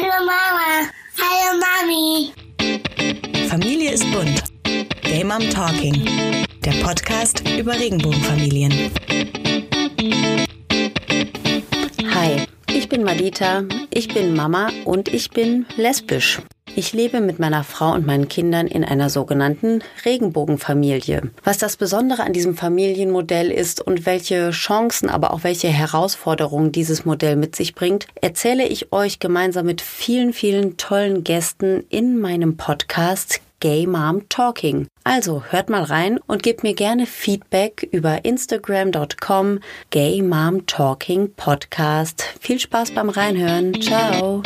Hallo Mama. Hallo Mami. Familie ist bunt. Gay Mom Talking. Der Podcast über Regenbogenfamilien. Hi, ich bin Madita, ich bin Mama und ich bin lesbisch. Ich lebe mit meiner Frau und meinen Kindern in einer sogenannten Regenbogenfamilie. Was das Besondere an diesem Familienmodell ist und welche Chancen, aber auch welche Herausforderungen dieses Modell mit sich bringt, erzähle ich euch gemeinsam mit vielen, vielen tollen Gästen in meinem Podcast Gay Mom Talking. Also hört mal rein und gebt mir gerne Feedback über instagram.com Gay Mom Talking Podcast. Viel Spaß beim Reinhören. Ciao.